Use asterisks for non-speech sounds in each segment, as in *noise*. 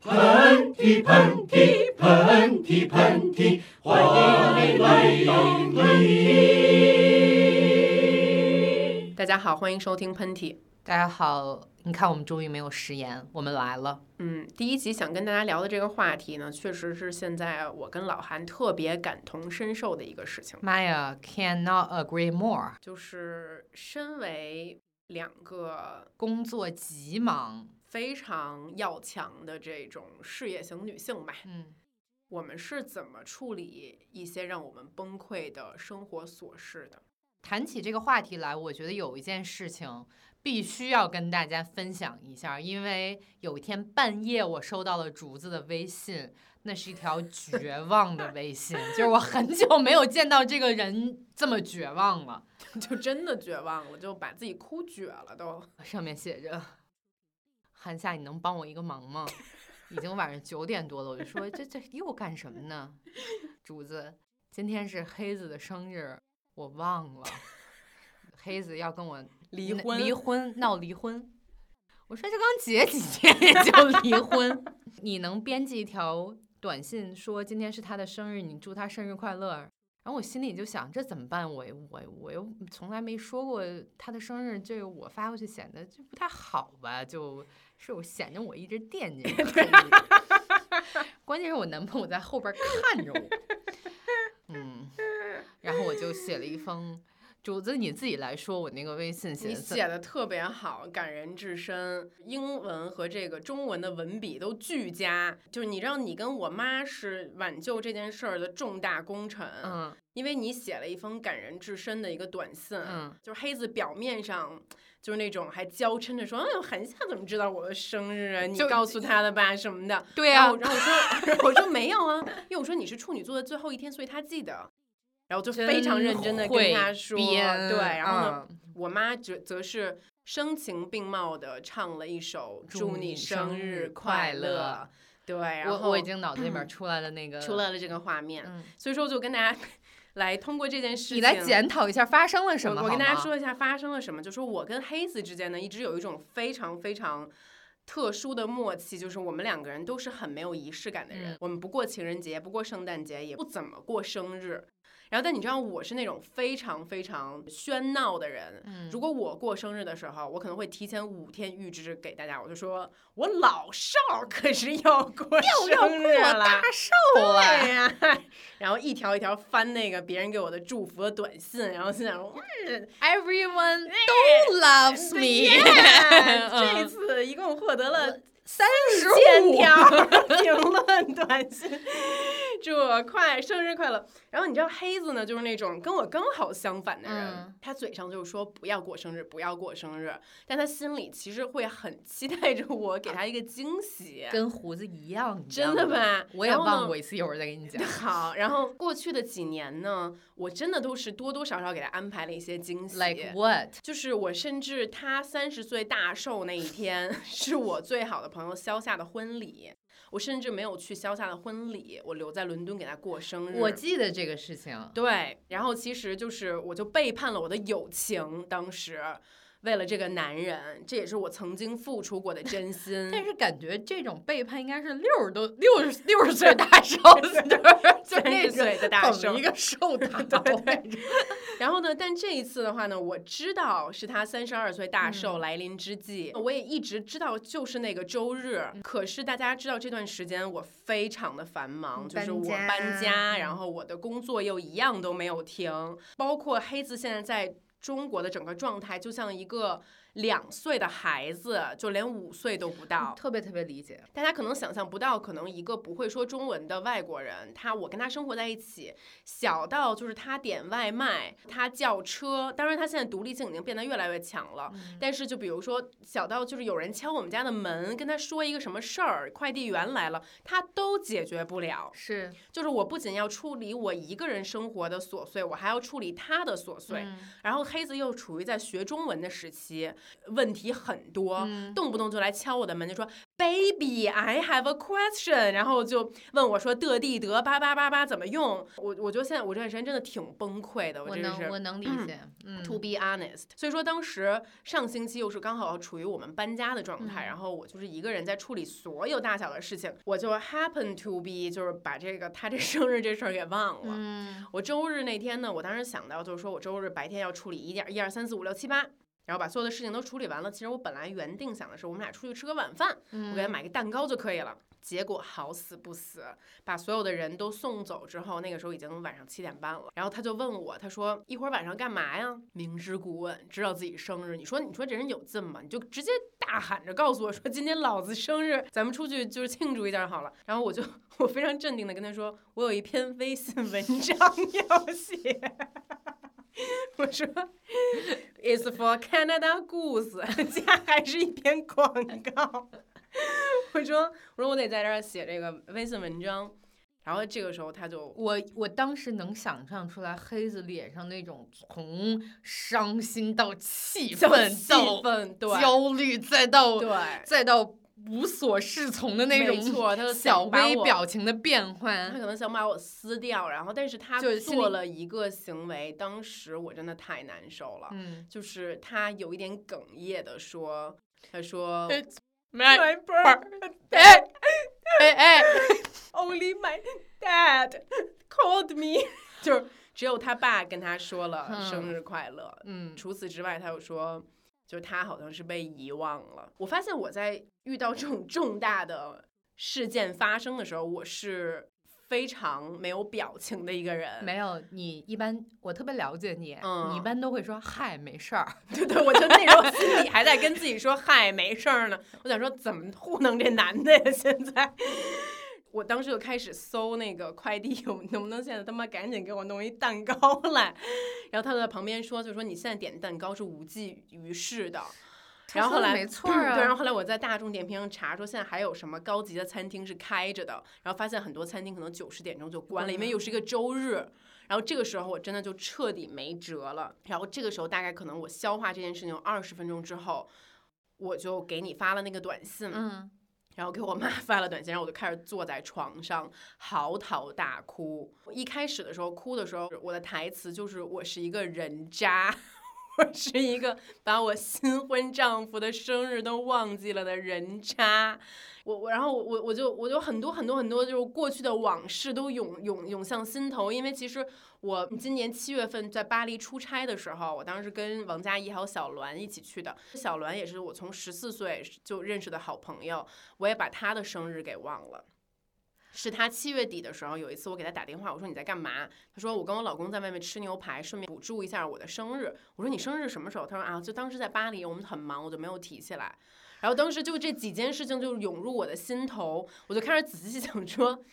喷嚏喷嚏喷嚏喷嚏，欢迎来到喷嚏。大家好，欢迎收听喷嚏。大家好，你看我们终于没有食言，我们来了。嗯，第一集想跟大家聊的这个话题呢，确实是现在我跟老韩特别感同身受的一个事情。妈呀，cannot agree more，就是身为两个工作极忙，非常要强的这种事业型女性吧，嗯，我们是怎么处理一些让我们崩溃的生活琐事的？谈起这个话题来，我觉得有一件事情必须要跟大家分享一下，因为有一天半夜我收到了竹子的微信，那是一条绝望的微信，就是我很久没有见到这个人这么绝望了，*laughs* 就真的绝望了，就把自己哭绝了都。上面写着：“韩夏，你能帮我一个忙吗？已经晚上九点多了。”我就说：“这这又干什么呢？”主子，今天是黑子的生日。我忘了，黑子要跟我离婚，离婚闹离婚。我说这刚结几 *laughs* 天也就离婚，*laughs* 你能编辑一条短信说今天是他的生日，你祝他生日快乐。然后我心里就想这怎么办？我我我又从来没说过他的生日，这个我发过去显得就不太好吧？就是我显得我一直惦记着。*laughs* *laughs* 关键是我男朋友在后边看着我，*laughs* 嗯。然后我就写了一封，主子你自己来说，我那个微信写你写的特别好，感人至深，英文和这个中文的文笔都俱佳。就是你让你跟我妈是挽救这件事儿的重大功臣，嗯，因为你写了一封感人至深的一个短信，嗯，就是黑子表面上就是那种还娇嗔着说，哎，韩夏怎么知道我的生日啊？你告诉他的吧什么的。对呀，然后我说，*laughs* 我说没有啊，因为我说你是处女座的最后一天，所以他记得。然后就非常认真的跟他说，对，然后呢，我妈则则是声情并茂的唱了一首祝你生日快乐，对，然后我已经脑子里面出来了那 *clears throat* 个出来了这个画面，所以说就跟大家 *laughs* 来通过这件事情，你来检讨一下发生了什么，我跟大家说一下发生了什么，就说我跟黑子之间呢一直有一种非常非常特殊的默契，就是我们两个人都是很没有仪式感的人，我们不过情人节，不过圣诞节，也不怎么过生日。然后，但你知道我是那种非常非常喧闹的人。嗯，如果我过生日的时候，我可能会提前五天预支给大家，我就说我老少可是要过 *laughs* 生日了，大 *laughs* 寿了呀。*laughs* 然后一条一条翻那个别人给我的祝福的短信，然后心想嗯，Everyone 都 loves me。这次一共获得了。三十千条短信，*laughs* 祝我快生日快乐。然后你知道黑子呢，就是那种跟我刚好相反的人，他嘴上就是说不要过生日，不要过生日，但他心里其实会很期待着我给他一个惊喜，跟胡子一样，真的吧？我也忘过一次，一会儿再给你讲。*laughs* 好，然后过去的几年呢，我真的都是多多少少给他安排了一些惊喜，like what？就是我甚至他三十岁大寿那一天，*laughs* 是我最好的。朋友肖夏的婚礼，我甚至没有去肖夏的婚礼，我留在伦敦给他过生日。我记得这个事情，对。然后其实就是我就背叛了我的友情，当时。为了这个男人，这也是我曾经付出过的真心。但是感觉这种背叛应该是六十多、六十六十岁大 *laughs* 寿，三十岁的大寿，一个寿大对。*laughs* *laughs* 然后呢？但这一次的话呢，我知道是他三十二岁大寿来临之际，我也一直知道就是那个周日。可是大家知道这段时间我非常的繁忙，就是我搬家，然后我的工作又一样都没有停，包括黑子现在在。中国的整个状态就像一个。两岁的孩子就连五岁都不到，特别特别理解。大家可能想象不到，可能一个不会说中文的外国人，他我跟他生活在一起，小到就是他点外卖，他叫车。当然，他现在独立性已经变得越来越强了。但是，就比如说小到就是有人敲我们家的门，跟他说一个什么事儿，快递员来了，他都解决不了。是，就是我不仅要处理我一个人生活的琐碎，我还要处理他的琐碎。然后黑子又处于在学中文的时期。问题很多，嗯动不动就来敲我的门，就说 “baby, I have a question”，然后就问我说的地得八八八八怎么用？我我觉得现在我这段时间真的挺崩溃的，我真的是能我能理解，*clears throat* 嗯 To be honest，所以说当时上星期又是刚好处于我们搬家的状态，嗯然后我就是一个人在处理所有大小的事情，我就 happen to be 就是把这个他这生日这事儿给忘了。嗯我周日那天呢，我当时想到就是说我周日白天要处理一点一二三四五六七八。然后把所有的事情都处理完了。其实我本来原定想的是，我们俩出去吃个晚饭，我给他嗯买个蛋糕就可以了。结果好死不死，把所有的人都送走之后，那个时候已经晚上七点半了。然后他就问我，他说：“一会儿晚上干嘛呀？”明知故问，知道自己生日，你说你说这人有劲吗？你就直接大喊着告诉我说：“今天老子生日，咱们出去就是庆祝一下好了。”然后我就 *laughs* 我非常镇定的跟他说：“我有一篇微信文章 *laughs* 要写。” *laughs* 我说，It's for Canada Goose，加还是一篇广告。*laughs* 我说，我说我得在这儿写这个微信文章。然后这个时候他就，我我当时能想象出来黑子脸上那种从伤心到气愤气到愤，对焦虑，再到对，再到无所适从的那没种错，他就小微表情的变换他。可能想把我撕掉，然后但是他做了一个行为，当时我真的太难受了，嗯就是他有一点哽咽的说，他说 It's my birthday 哎哎哎，only my dad called me，*laughs* 就是只有他爸跟他说了嗯生日快乐，嗯除此之外，他又说，就是他好像是被遗忘了。我发现我在遇到这种重大的事件发生的时候，我是非常没有表情的一个人。没有，你一般我特别了解你，嗯你一般都会说嗨，没事儿。*laughs* 对对，我就那时候心里还在跟自己说：“嗨，没事儿呢。”我想说，怎么糊弄这男的呀？现在，我当时就开始搜那个快递 *laughs* 我能不能现在他妈赶紧给我弄一蛋糕来。然后他就在旁边说：“就说你现在点蛋糕是无济于事的。”然后后来没错儿啊，对，然后后来我在大众点评上查说，现在还有什么高级的餐厅是开着的，然后发现很多餐厅可能九十点钟就关了，因为又是一个周日。然后这个时候我真的就彻底没辙了。然后这个时候大概可能我消化这件事情有二十分钟之后，我就给你发了那个短信，嗯，然后给我妈 *laughs* 发了短信，然后我就开始坐在床上嚎啕大哭。我一开始的时候哭的时候，我的台词就是我是一个人渣。我 *laughs* 是一个把我新婚丈夫的生日都忘记了的人渣，我我然后我我我就我就很多很多很多就是过去的往事都涌涌涌向心头，因为其实我今年七月份在巴黎出差的时候，我当时跟王佳怡还有小栾一起去的，小栾也是我从十四岁就认识的好朋友，我也把他的生日给忘了。是他七月底的时候，有一次我给他打电话，我说你在干嘛？他说我跟我老公在外面吃牛排，顺便补祝一下我的生日。我说你生日什么时候？他说啊，就当时在巴黎，我们很忙，我就没有提起来。然后当时就这几件事情就涌入我的心头，我就开始仔细想说，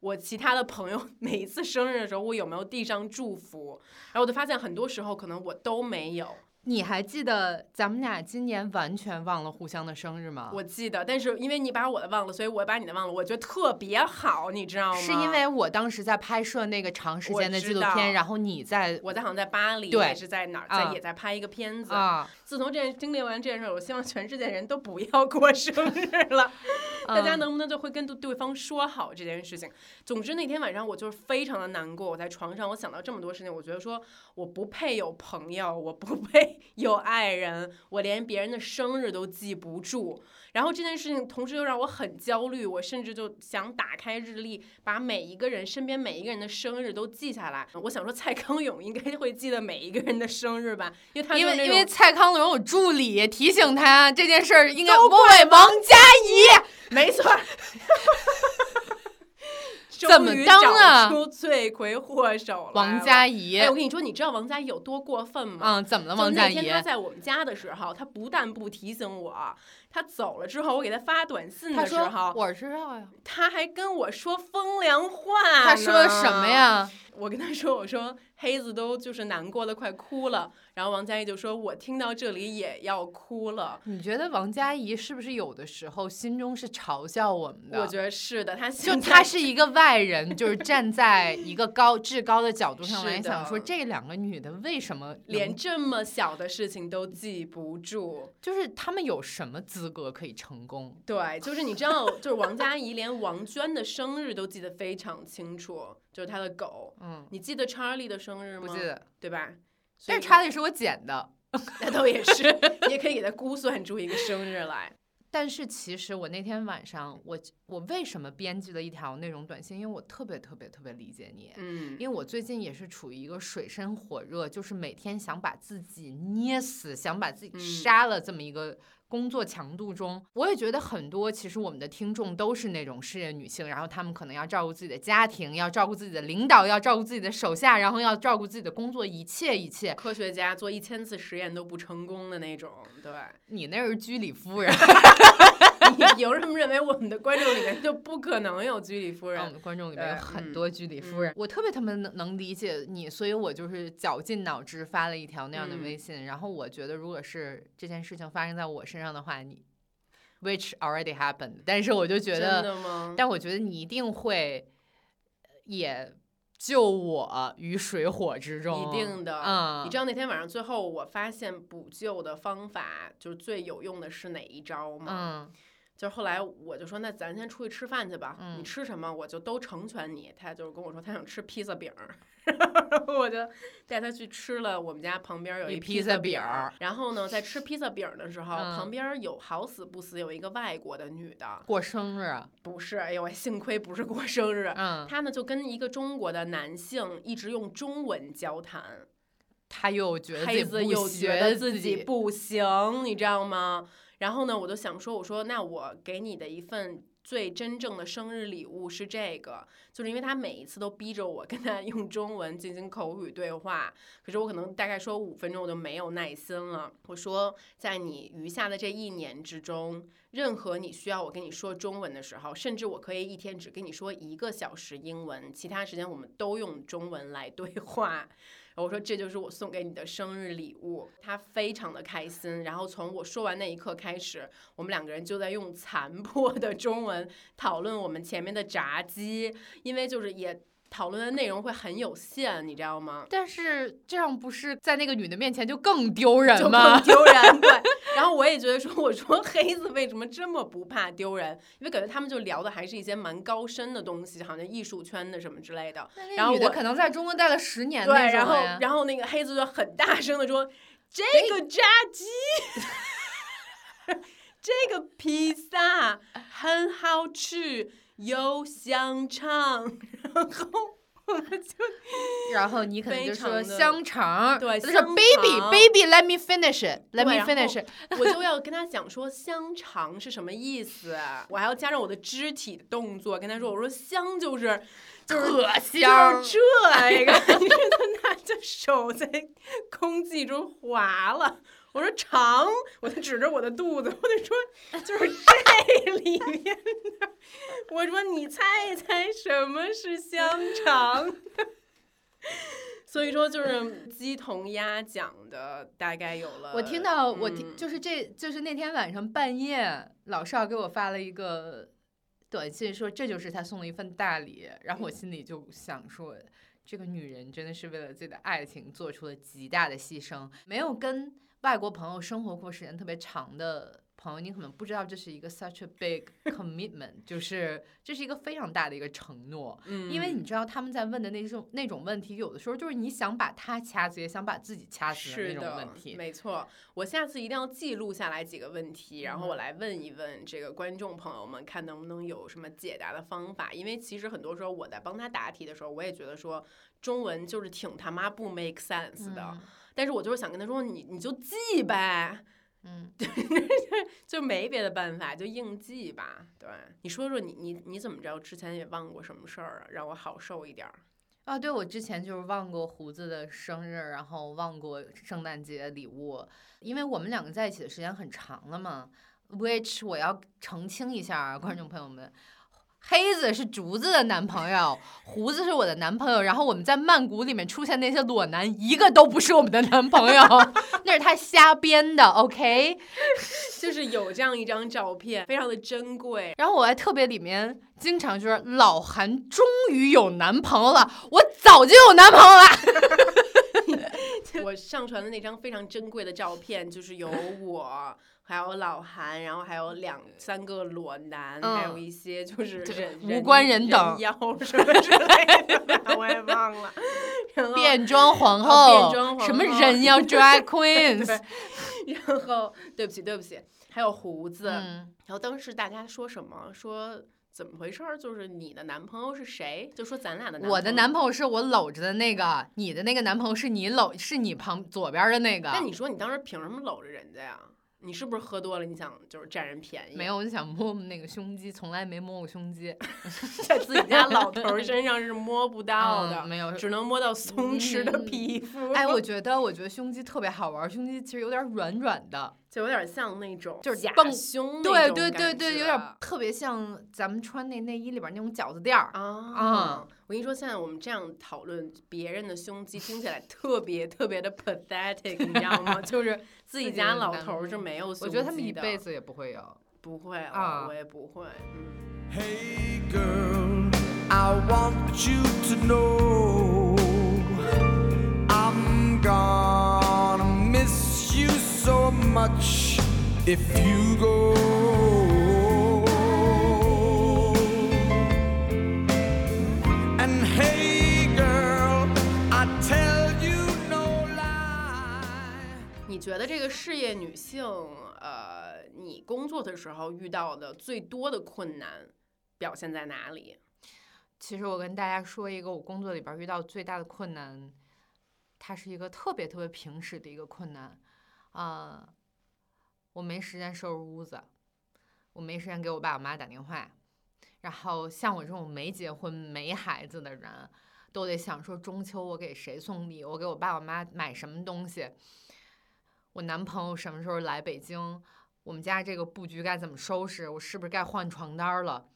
我其他的朋友每一次生日的时候，我有没有递上祝福？然后我就发现很多时候可能我都没有。你还记得咱们俩今年完全忘了互相的生日吗？我记得，但是因为你把我的忘了，所以我把你的忘了，我觉得特别好，你知道吗？是因为我当时在拍摄那个长时间的纪录片，然后你在我在好像在巴黎，对还是在哪儿，在啊也在拍一个片子。啊，自从这件经历完这件事儿，我希望全世界人都不要过生日了，*laughs* 大家嗯能不能就会跟对对方说好这件事情？总之那天晚上我就是非常的难过，我在床上我想到这么多事情，我觉得说我不配有朋友，我不配有爱人，我连别人的生日都记不住。然后这件事情同时又让我很焦虑，我甚至就想打开日历，把每一个人身边每一个人的生日都记下来。我想说蔡康永应该会记得每一个人的生日吧，因为他因为因为蔡康永有助理提醒他这件事儿应该不会王佳怡。没错儿。*laughs* 怎么当啊出罪魁祸首了。王佳怡哎，，我跟你说，你知道王佳怡有多过分吗？嗯，怎么了，就王佳怡那天？她在我们家的时候，她不但不提醒我，她走了之后，我给她发短信的时候，我知道呀。他还跟我说风凉话。他说什么？呀？我跟她说，我说黑子都就是难过的快哭了，然后王佳怡就说：“我听到这里也要哭了。”你觉得王佳怡是不是有的时候心中是嘲笑我们的？我觉得是的，她就她是一个外人，就是站在一个高至高的角度上来想说，这两个女的为什么连这么小的事情都记不住？就是她们有什么资格可以成功？对，就是你知道，就是王佳怡连王娟的生日都记得非常清楚，就是他的狗。嗯，你记得查理的生日吗？不记得，对吧？但是查理是我捡的，*laughs* 那倒也是，你也可以给他估算出一个生日来。*laughs* 但是其实我那天晚上，我我为什么编辑了一条那种短信？因为我特别特别特别理解你，嗯，因为我最近也是处于一个水深火热，就是每天想把自己捏死，想把自己杀了这么一个。工作强度中，我也觉得很多。其实我们的听众都是那种事业女性，然后她们可能要照顾自己的家庭，要照顾自己的领导，要照顾自己的手下，然后要照顾自己的工作，一切一切。科学家做一千次实验都不成功的那种，对。你那是居里夫人。*laughs* 你凭什么认为我们的观众里面就不可能有居里夫人？我们的观众里面有很多居里夫人。我特别特别能能理解你，所以我就是绞尽脑汁发了一条那样的微信。然后我觉得，如果是这件事情发生在我身上的话，你，which already happened，但是我就觉得，但我觉得你一定会也救我于水火之中。一定的，嗯，你知道那天晚上最后我发现补救的方法就是最有用的是哪一招吗？嗯。就是后来我就说，那咱先出去吃饭去吧。你吃什么，我就都成全你。他就是跟我说，他想吃披萨饼，*laughs* 我就带他去吃了。我们家旁边有一披萨饼。然后呢，在吃披萨饼的时候，旁边有好死不死有一个外国的女的过生日。不是，哎呦，幸亏不是过生日。嗯。他呢就跟一个中国的男性一直用中文交谈。他又觉得黑子又觉得自己不行，你知道吗？然后呢，我就想说，我说那我给你的一份最真正的生日礼物是这个，就是因为他每一次都逼着我跟他 *laughs* 用中文进行口语对话，可是我可能大概说五分钟我就没有耐心了。我说，在你余下的这一年之中，任何你需要我跟你说中文的时候，甚至我可以一天只跟你说一个小时英文，其他时间我们都用中文来对话。我说这就是我送给你的生日礼物，他非常的开心。然后从我说完那一刻开始，我们两个人就在用残破的中文讨论我们前面的炸鸡，因为就是也。讨论的内容会很有限，你知道吗？但是这样不是在那个女的面前就更丢人吗？更丢人，*laughs* 对。然后我也觉得说，我说黑子为什么这么不怕丢人？因为感觉他们就聊的还是一些蛮高深的东西，好像艺术圈的什么之类的。然后我可能在中国待了十年，对。然后，然后那个黑子就很大声的说：“这个炸鸡，*laughs* 这个披萨很好吃。”有香肠，然后我们就，然后你可能就说香肠，对，他说 baby baby let me finish let me finish，我就要跟他讲说香肠是什么意思，我还要加上我的肢体的动作跟他说，我说香就是特香，这个，*laughs* 你看他拿着手在空气中划了。我说长，我就指着我的肚子，我就说就是这里面的。我说你猜一猜什么是香肠？*laughs* 所以说就是鸡同鸭讲的，大概有了。我听到我听就是这就是那天晚上半夜，老邵给我发了一个短信，说这就是他送了一份大礼，然后我心里就想说，这个女人真的是为了自己的爱情做出了极大的牺牲，没有跟。外国朋友生活过时间特别长的朋友，你可能不知道这是一个 such a big *laughs* commitment，就是这是一个非常大的一个承诺。嗯，因为你知道他们在问的那种那种问题，有的时候就是你想把他掐死，也想把自己掐死的那种问题。没错，我下次一定要记录下来几个问题，然后我来问一问这个观众朋友们，看能不能有什么解答的方法。因为其实很多时候我在帮他答题的时候，我也觉得说中文就是挺他妈不 make sense 的。但是我就是想跟他说，你你就记呗，嗯，*laughs* 就没别的办法，就硬记吧。对，你说说你你你怎么着？之前也忘过什么事儿啊？让我好受一点儿。啊，对，我之前就是忘过胡子的生日，然后忘过圣诞节礼物，因为我们两个在一起的时间很长了嘛。Which 我要澄清一下，观众朋友们。黑子是竹子的男朋友，*laughs* 胡子是我的男朋友，然后我们在曼谷里面出现那些裸男，一个都不是我们的男朋友，*laughs* 那是他瞎编的，OK。*laughs* 就是有这样一张照片，非常的珍贵。然后我还特别里面经常就是老韩终于有男朋友了，我早就有男朋友了。我上传的那张非常珍贵的照片，就是有 *laughs* 我。还有老韩，然后还有两三个裸男，还有一些就是人无关人等妖什么之类的，*laughs* 我也忘了。*laughs* 变装皇后，什么人妖 drag queens。然后对不起对不起，还有胡子。然后当时大家说什么？说怎么回事？就是你的男朋友是谁？就说咱俩的男朋友。我的男朋友是我搂着的那个，你的那个男朋友是你搂，是你旁左边的那个。那你说你当时凭什么搂着人家呀？你是不是喝多了？你想就是占人便宜？没有，我就想摸摸那个胸肌，从来没摸过胸肌 *laughs* *laughs* 在自己家老头身上是摸不到的，没有，只能摸到松弛的皮肤。哎，我觉得，我觉得胸肌特别好玩，胸肌其实有点软软的。就有点像那种，就是假胸对对对对，有点特别像咱们穿那内衣里边那种饺子垫儿啊。我跟你说，现在我们这样讨论别人的胸肌，听起来特别特别的 pathetic，你知道吗？*laughs* 就是自己家老头是没有胸肌的。我觉得他们一辈子也不会有，不会啊，我也不会。so much if you go. 觉得这个事业女性，呃，你工作的时候遇到的最多的困难表现在哪里？其实我跟大家说一个我工作里边遇到最大的困难，它是一个特别特别平时的一个困难。啊，我没时间收拾屋子，我没时间给我爸我妈打电话，然后像我这种没结婚没孩子的人，都得想说中秋我给谁送礼，我给我爸我妈买什么东西，我男朋友什么时候来北京，我们家这个布局该怎么收拾，我是不是该换床单了，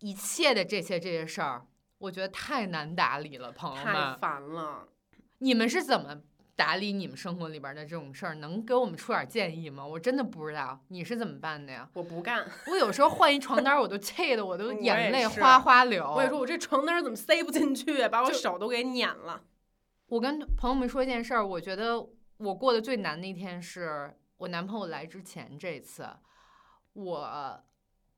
一切的这些这些事儿，我觉得太难打理了，朋友们，太烦了，你们是怎么？打理你们生活里边的这种事儿，能给我们出点建议吗？我真的不知道你是怎么办的呀？我不干。我有时候换一床单，我都气的，我都 *laughs* 眼泪哗哗流。我也说，我这床单怎么塞不进去，把我手都给碾了。我跟朋友们说一件事儿，我觉得我过得最难的一天是我男朋友来之前这次，我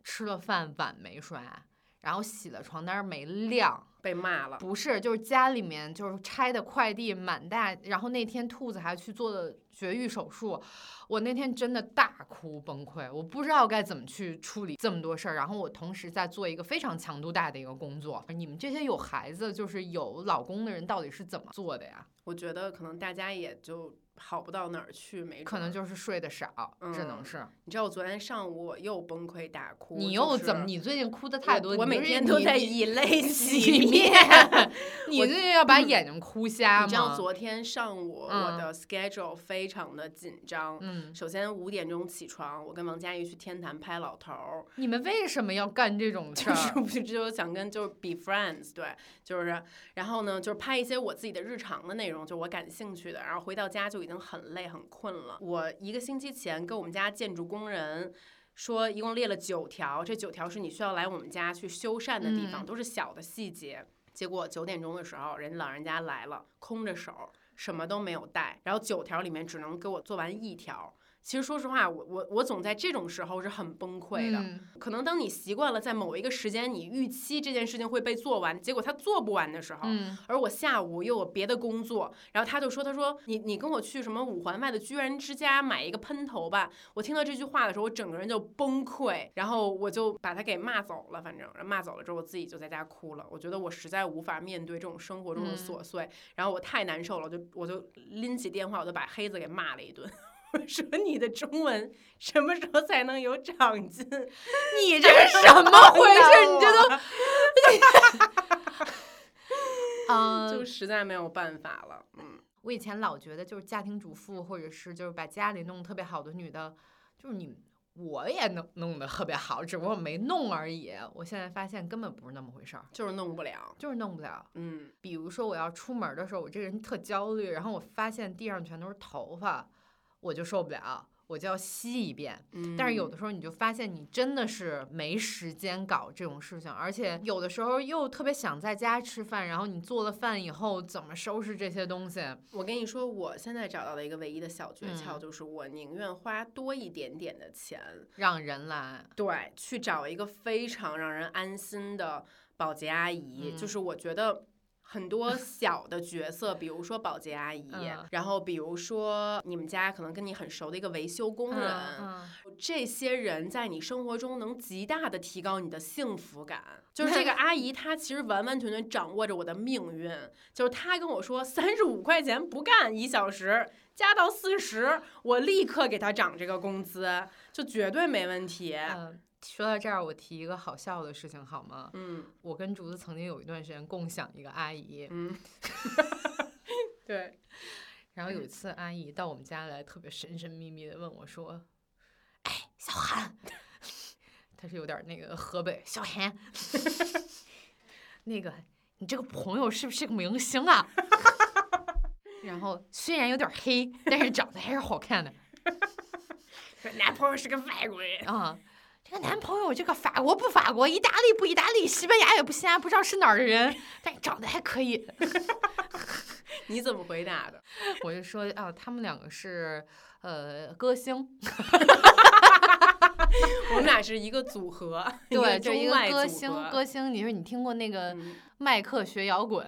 吃了饭碗没刷，然后洗了床单没晾。被骂了，不是，就是家里面就是拆的快递满大，然后那天兔子还去做了绝育手术，我那天真的大哭崩溃，我不知道该怎么去处理这么多事儿，然后我同时在做一个非常强度大的一个工作，你们这些有孩子就是有老公的人到底是怎么做的呀？我觉得可能大家也就。好不到哪儿去，没可能就是睡得少，只能是。你知道我昨天上午又崩溃大哭。你又怎么？你最近哭的太多。我每天都在以泪洗面。*laughs* 你最近要把眼睛哭瞎吗？你知道昨天上午我的 schedule 非常的紧张。嗯。首先五点钟起床，我跟王佳怡去天坛拍老头儿。你们为什么要干这种 *laughs* 事儿？就是就想跟就是 be friends，对，就是，然后呢，就是拍一些我自己的日常的内容，就我感兴趣的。然后回到家就已经很累很困了。我一个星期前跟我们家建筑工人说，一共列了九条，这九条是你需要来我们家去修缮的地方，都是小的细节。结果九点钟的时候，人老人家来了，空着手，什么都没有带，然后九条里面只能给我做完一条。其实说实话，我我我总在这种时候是很崩溃的。可能当你习惯了在某一个时间，你预期这件事情会被做完，结果他做不完的时候，而我下午又有别的工作，然后他就说：“他说你你跟我去什么五环外的居然之家买一个喷头吧。”我听到这句话的时候，我整个人就崩溃，然后我就把他给骂走了。反正骂走了之后，我自己就在家哭了。我觉得我实在无法面对这种生活中的琐碎，然后我太难受了，我就我就拎起电话，我就把黑子给骂了一顿。我 *laughs* 说你的中文什么时候才能有长进？*laughs* 你这是什么回事？你这都，*laughs* 嗯，就实在没有办法了。嗯，我以前老觉得就是家庭主妇或者是就是把家里弄得特别好的女的，就是你我也弄弄得特别好，只不过没弄而已。我现在发现根本不是那么回事儿，就是弄不了。就是弄不了。嗯，比如说我要出门的时候，我这个人特焦虑，然后我发现地上全都是头发，我就受不了，我就要吸一遍。嗯但是有的时候你就发现你真的是没时间搞这种事情，而且有的时候又特别想在家吃饭，然后你做了饭以后怎么收拾这些东西？我跟你说，我现在找到的一个唯一的小诀窍，嗯就是我宁愿花多一点点的钱，让人来，对，去找一个非常让人安心的保洁阿姨。嗯就是我觉得很多小的角色，比如说保洁阿姨，嗯然后比如说你们家可能跟你很熟的一个维修工人，嗯这些人在你生活中能极大的提高你的幸福感。就是这个阿姨，她其实完完全全掌握着我的命运。就是她跟我说三十五块钱不干一小时，加到四十，我立刻给她涨这个工资，就绝对没问题。嗯说到这儿，我提一个好笑的事情好吗？嗯我跟竹子曾经有一段时间共享一个阿姨，嗯，*laughs* 对，然后有一次阿姨到我们家来，特别神神秘秘的问我说：“哎，小韩，他是有点那个河北小韩，*laughs* 那个你这个朋友是不是个明星啊？” *laughs* 然后虽然有点黑，但是长得还是好看的说男朋友是个外国人。啊。这个男朋友，这个法国不法国，意大利不意大利，西班牙也不西班牙，不知道是哪儿的人，但长得还可以。*laughs* 你怎么回答的？*laughs* 我就说啊，他们两个是呃歌星，*laughs* 我们俩是一个组合，对，就就一个歌星，歌星。你说你听过那个嗯麦克学摇滚？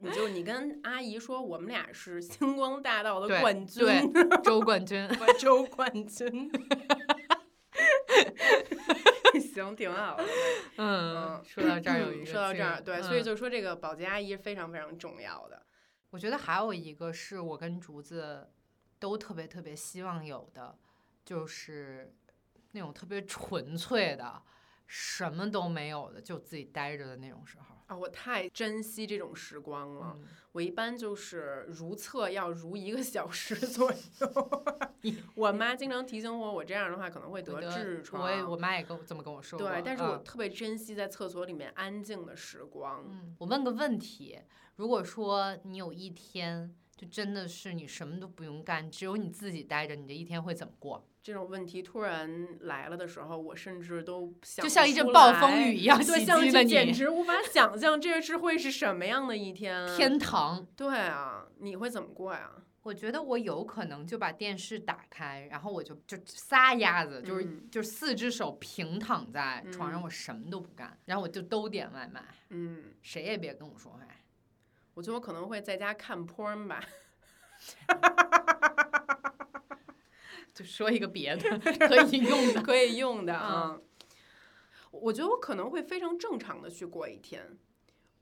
你就你跟阿姨说，我们俩是星光大道的冠军，对，周冠军。周冠军。*laughs* 行，挺好的。*laughs* 嗯，说到这儿有一个，说到这儿，对，所以嗯就说这个保洁阿姨是非常非常重要的。我觉得还有一个是我跟竹子都特别特别希望有的，就是那种特别纯粹的，什么都没有的，就自己待着的那种时候。啊，我太珍惜这种时光了。嗯，我一般就是如厕要如一个小时左右。*laughs* 我妈经常提醒我，我这样的话可能会得痔疮。我也我妈也跟我这么跟我说过。对，但是我嗯特别珍惜在厕所里面安静的时光。嗯，我问个问题：如果说你有一天就真的是你什么都不用干，只有你自己待着，你这一天会怎么过？这种问题突然来了的时候，我甚至都想就像一阵暴风雨一样 *laughs* 对，袭像击了你。简直无法想象这是会是什么样的一天。天堂，对啊，你会怎么过呀？我觉得我有可能就把电视打开，然后我就就撒丫子，就是、嗯就是四只手平躺在床上，嗯我什么都不干，然后我就都点外卖，嗯，谁也别跟我说话。我觉得我可能会在家看 porn 吧。*laughs* 就说一个别的可以用的，*laughs* 可以用的嗯啊。我觉得我可能会非常正常的去过一天。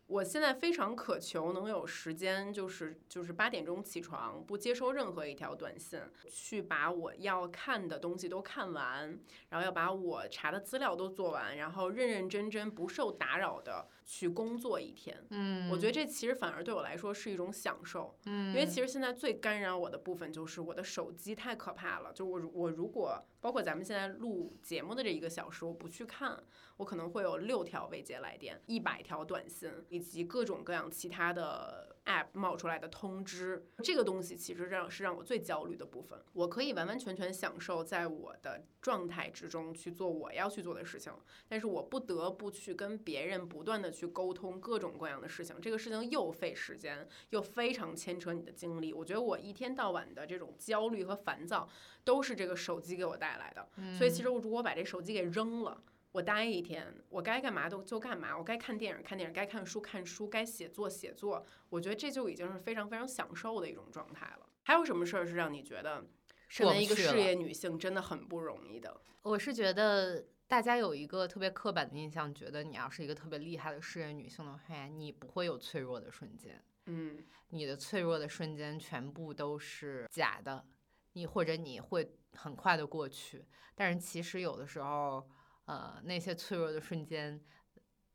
我现在非常渴求能有时间，就是就是八点钟起床，不接收任何一条短信，去把我要看的东西都看完，然后要把我查的资料都做完，然后认认真真不受打扰的去工作一天。嗯，我觉得这其实反而对我来说是一种享受。嗯，因为其实现在最干扰我的部分就是我的手机太可怕了。就我我如果包括咱们现在录节目的这一个小时，我不去看，我可能会有六条未接来电、一百条短信，以及各种各样其他的 app 冒出来的通知。这个东西其实让是让我最焦虑的部分。我可以完完全全享受在我的状态之中去做我要去做的事情，但是我不得不去跟别人不断的去沟通各种各样的事情。这个事情又费时间，又非常牵扯你的精力。我觉得我一天到晚的这种焦虑和烦躁，都是这个手机给我带来的。所以其实我如果把这手机给扔了。我待一天，我该干嘛都就干嘛，我该看电影看电影，该看书看书，该写作写作，我觉得这就已经是非常非常享受的一种状态了。还有什么事儿是让你觉得身为一个事业女性真的很不容易的？我是觉得大家有一个特别刻板的印象，觉得你要是一个特别厉害的事业女性的话，你不会有脆弱的瞬间，嗯你的脆弱的瞬间全部都是假的，你或者你会很快的过去，但是其实有的时候，呃，那些脆弱的瞬间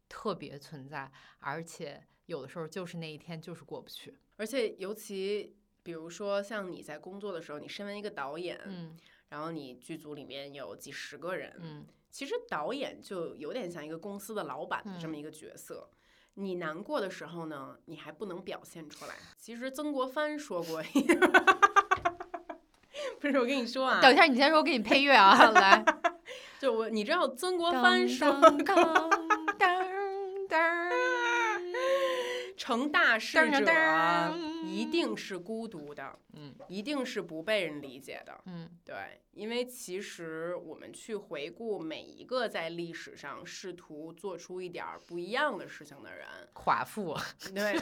特别存在，而且有的时候就是那一天就是过不去。而且尤其比如说像你在工作的时候，你身为一个导演，嗯然后你剧组里面有几十个人，嗯其实导演就有点像一个公司的老板的这么嗯一个角色。你难过的时候呢，你还不能表现出来。其实曾国藩说过，*laughs* 不是我跟你说啊，等一下，你先说，我给你配乐啊，*laughs* 来。就我你知道曾国藩说 *laughs* 成大事者一定是孤独的，嗯一定是不被人理解的。嗯对，因为其实我们去回顾每一个在历史上试图做出一点不一样的事情的人，寡妇，*laughs* 对，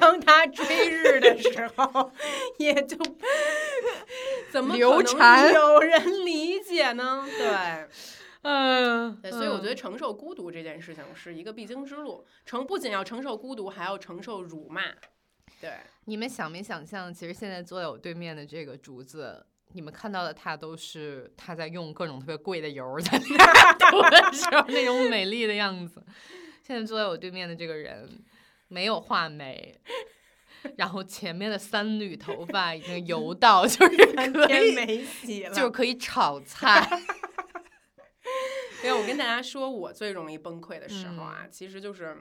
当他追日的时候，也就怎么流可能产有人理解呢？对。嗯对，所以我觉得承受孤独这件事情是一个必经之路，承不仅要承受孤独，还要承受辱骂。对，你们想没想象，其实现在坐在我对面的这个竹子，你们看到的他都是他在用各种特别贵的油在那儿 *laughs* 涂的时候那种美丽的样子。现在坐在我对面的这个人没有画眉，*laughs* 然后前面的三缕头发已经油到，就是可以，*laughs* 天没洗了。就是可以炒菜。*laughs* 因为我跟大家说，我最容易崩溃的时候啊，其实就是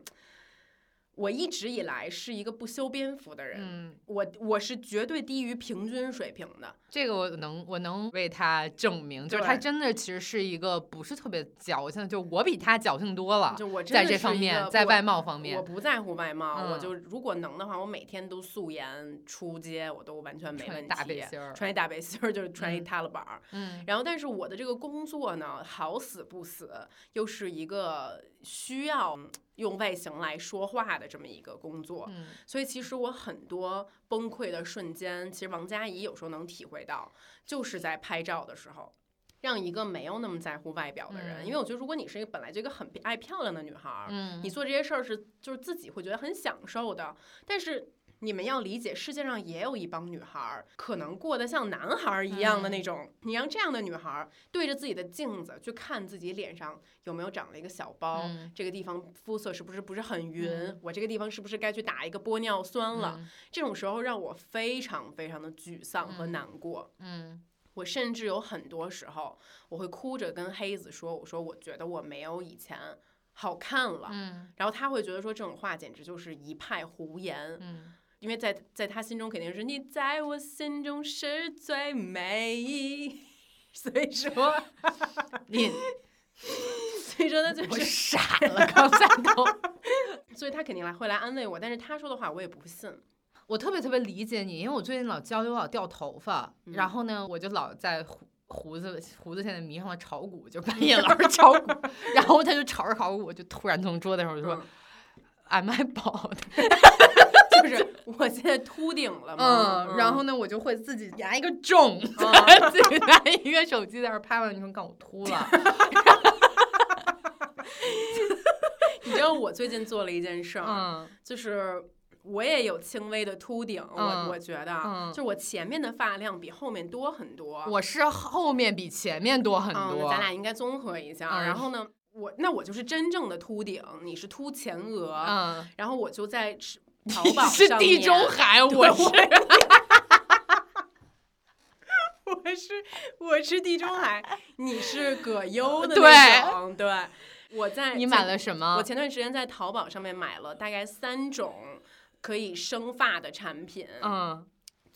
我一直以来是一个不修边幅的人。嗯，我我是绝对低于平均水平的，这个我能我能为他证明，就是他真的其实是一个不是特别矫情，就我比他矫情多了。就我真在这方面，个在外貌方面我面，不在乎外貌，我嗯就如果能的话，我每天都素颜出街，我都完全没问题。穿大背心儿穿一大背心儿，就是穿一嗯踏了板儿。嗯然后，但是我的这个工作呢，好死不死，又是一个需要用外形来说话的这么一个工作，嗯所以其实我很多崩溃的瞬间，其实王佳怡有时候能体会到，就是在拍照的时候。让一个没有那么在乎外表的人，嗯因为我觉得，如果你是一个本来就一个很爱漂亮的女孩儿，嗯你做这些事儿是就是自己会觉得很享受的，但是。你们要理解，世界上也有一帮女孩儿，可能过得像男孩儿一样的那种。你让这样的女孩儿对着自己的镜子去看自己脸上有没有长了一个小包，嗯这个地方肤色是不是不是很匀，嗯我这个地方是不是该去打一个玻尿酸了？嗯这种时候让我非常非常的沮丧和嗯难过。嗯我甚至有很多时候，我会哭着跟黑子说：“我说我觉得我没有以前好看了。嗯然后他会觉得说这种话简直就是一派胡言，嗯因为在在他心中肯定是你在我心中是最美，*laughs* 所以说，*laughs* 你所以说他就我是，傻 *laughs* 了，刚才都。所以他肯定来会来安慰我，但是他说的话我也不信。我特别特别理解你，因为我最近老焦虑，我老掉头发，嗯然后呢，我就老在胡胡子胡子现在迷上了炒股，就半夜老是炒股，然后他就炒着炒股，我就突然从桌子上我就说嗯，Am I bald？*laughs* 就是我现在秃顶了嘛，嗯，然后呢，我就会自己拿一个重，嗯 *laughs* 自己拿一个手机在那拍完，你说看我秃了，*laughs* 你知道我最近做了一件事儿，嗯就是我也有轻微的秃顶，嗯我我觉得，嗯就是我前面的发量比后面多很多。我是后面比前面多很嗯，多，咱俩应该综合一下。嗯然后呢，我那我就是真正的秃顶，你是秃前额，嗯，然后我就在 *laughs* 淘你宝是地中海，*laughs* 我对是我是 *laughs* 我是地中海，你是葛优的对那种，对。我在你买了什么？我前段时间在淘宝上面买了大概三种可以生发的产品，嗯，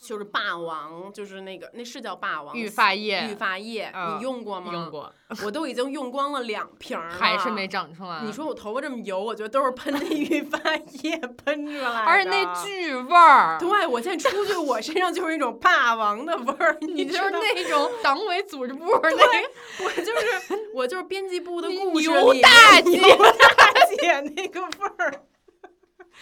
就是霸王，就是那个那是叫霸王育发液育发液，嗯你用过吗？用，过，*laughs* 我都已经用光了两瓶 *laughs* 还是没长出来。你说我头发这么油，我觉得都是喷那育发液 *laughs* 喷出来的，而且那巨味儿，对我现在出去，我身上就是一种霸王的味儿，你就是那种党委组织部那个我就是我就是编辑部的你故事里牛大姐牛大姐那个味儿。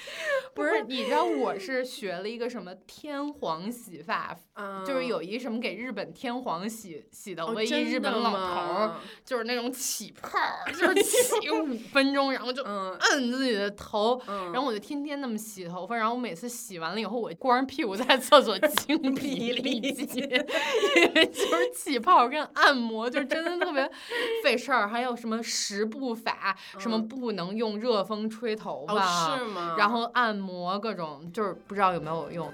*laughs* 不是，你知道我是学了一个什么天皇洗发，嗯就是有一什么给日本天皇洗洗头哦发，一日本老头儿，吗就是那种起泡儿，就 *laughs* 是起五分钟，然后就嗯摁自己的头。嗯，然后我就天天那么洗头发，然后我每次洗完了以后，我光着屁股在厕所精疲力尽，因为就是起泡跟按摩，就真的特别 *laughs* 费事儿。还有什么十步法，什么嗯不能用热风吹头发，哦是吗？然后按摩各种，就是不知道有没有用。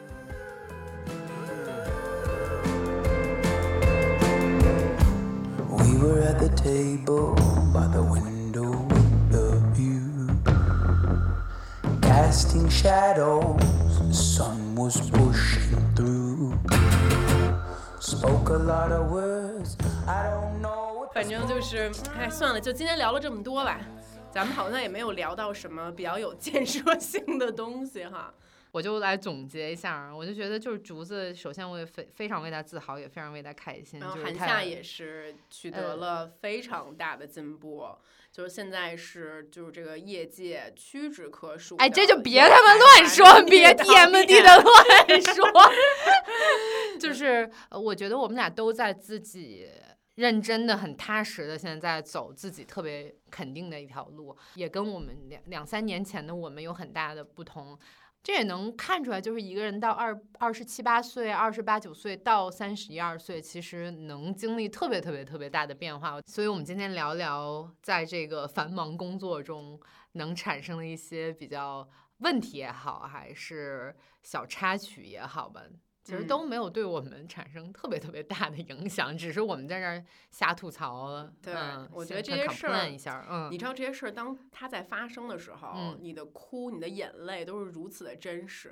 We were at the table by the window with the view. Casting shadows, the sun was pushing through. Spoke a lot of words, I don't know. what 反正就是，哎，算了，就今天聊了这么多吧。咱们好像也没有聊到什么比较有建设 *laughs* 性的东西哈。我就来总结一下，我就觉得就是竹子，首先我也非非常为他自豪，也非常为他开心。然后韩夏也是取得呃了非常大的进步，就是现在是就是这个业界屈指可数的哎，这就别他妈乱说，别 TMD 的乱说。*laughs* *laughs* 就是呃我觉得我们俩都在自己认真的、很踏实的，现在走自己特别肯定的一条路，也跟我们两两三年前的我们有很大的不同。这也能看出来，就是一个人到二二十七八岁、二十八九岁到三十一二岁，其实能经历特别特别特别大的变化。所以，我们今天聊聊在这个繁忙工作中能产生的一些比较问题也好，还是小插曲也好吧，其实嗯都没有对我们产生特别特别大的影响，只是我们在这儿瞎吐槽了。对嗯我觉得这些事儿一下，嗯，你知道这些事儿，当它在发生的时候，嗯你的哭、你的眼泪都是如此的真实，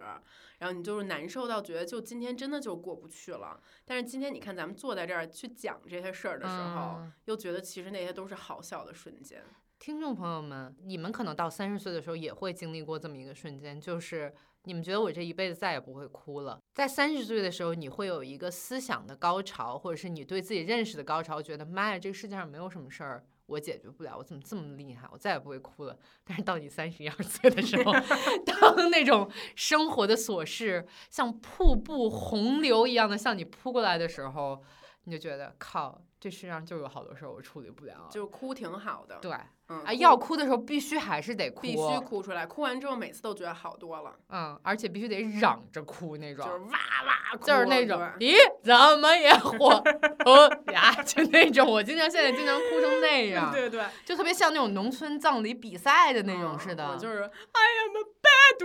然后你就是难受到觉得就今天真的就过不去了。但是今天你看咱们坐在这儿去讲这些事儿的时候，嗯又觉得其实那些都是好笑的瞬间。听众朋友们，你们可能到三十岁的时候也会经历过这么一个瞬间，就是你们觉得我这一辈子再也不会哭了。在三十岁的时候，你会有一个思想的高潮，或者是你对自己认识的高潮，觉得妈呀，这个世界上没有什么事儿我解决不了，我怎么这么厉害，我再也不会哭了。但是到你三十一二岁的时候，*laughs* 当那种生活的琐事像瀑布洪流一样的向你扑过来的时候，你就觉得靠，这世上就有好多事儿我处理不了。就是哭挺好的，对，嗯，啊，要哭的时候必须还是得哭，必须哭出来，哭完之后每次都觉得好多了，嗯，而且必须得嚷着哭那种，就是哇哇哭，就是那种，咦，怎么也火哦呀，就那种，我经常现在经常哭成那样，对对，就特别像那种农村葬礼比赛的那种嗯似的，我就是 I am a bad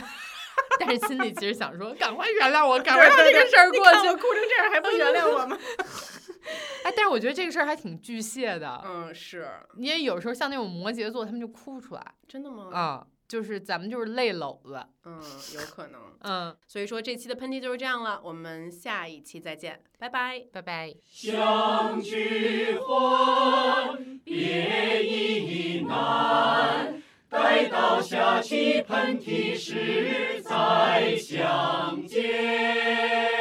wife，*laughs* *laughs* 但是心里其实想说，赶快原谅我，赶快让这个事儿过去我。哭成这样还不原谅我吗？*laughs* 哎，但是我觉得这个事儿还挺巨蟹的，嗯，是因为有时候像那种摩羯座，他们就哭不出来真的吗？啊、就是咱们就是泪篓子，嗯，有可能。嗯，所以说这期的喷嚏就是这样了，我们下一期再见，拜拜。拜拜。相聚欢，别亦难。待到下期喷嚏时再相见。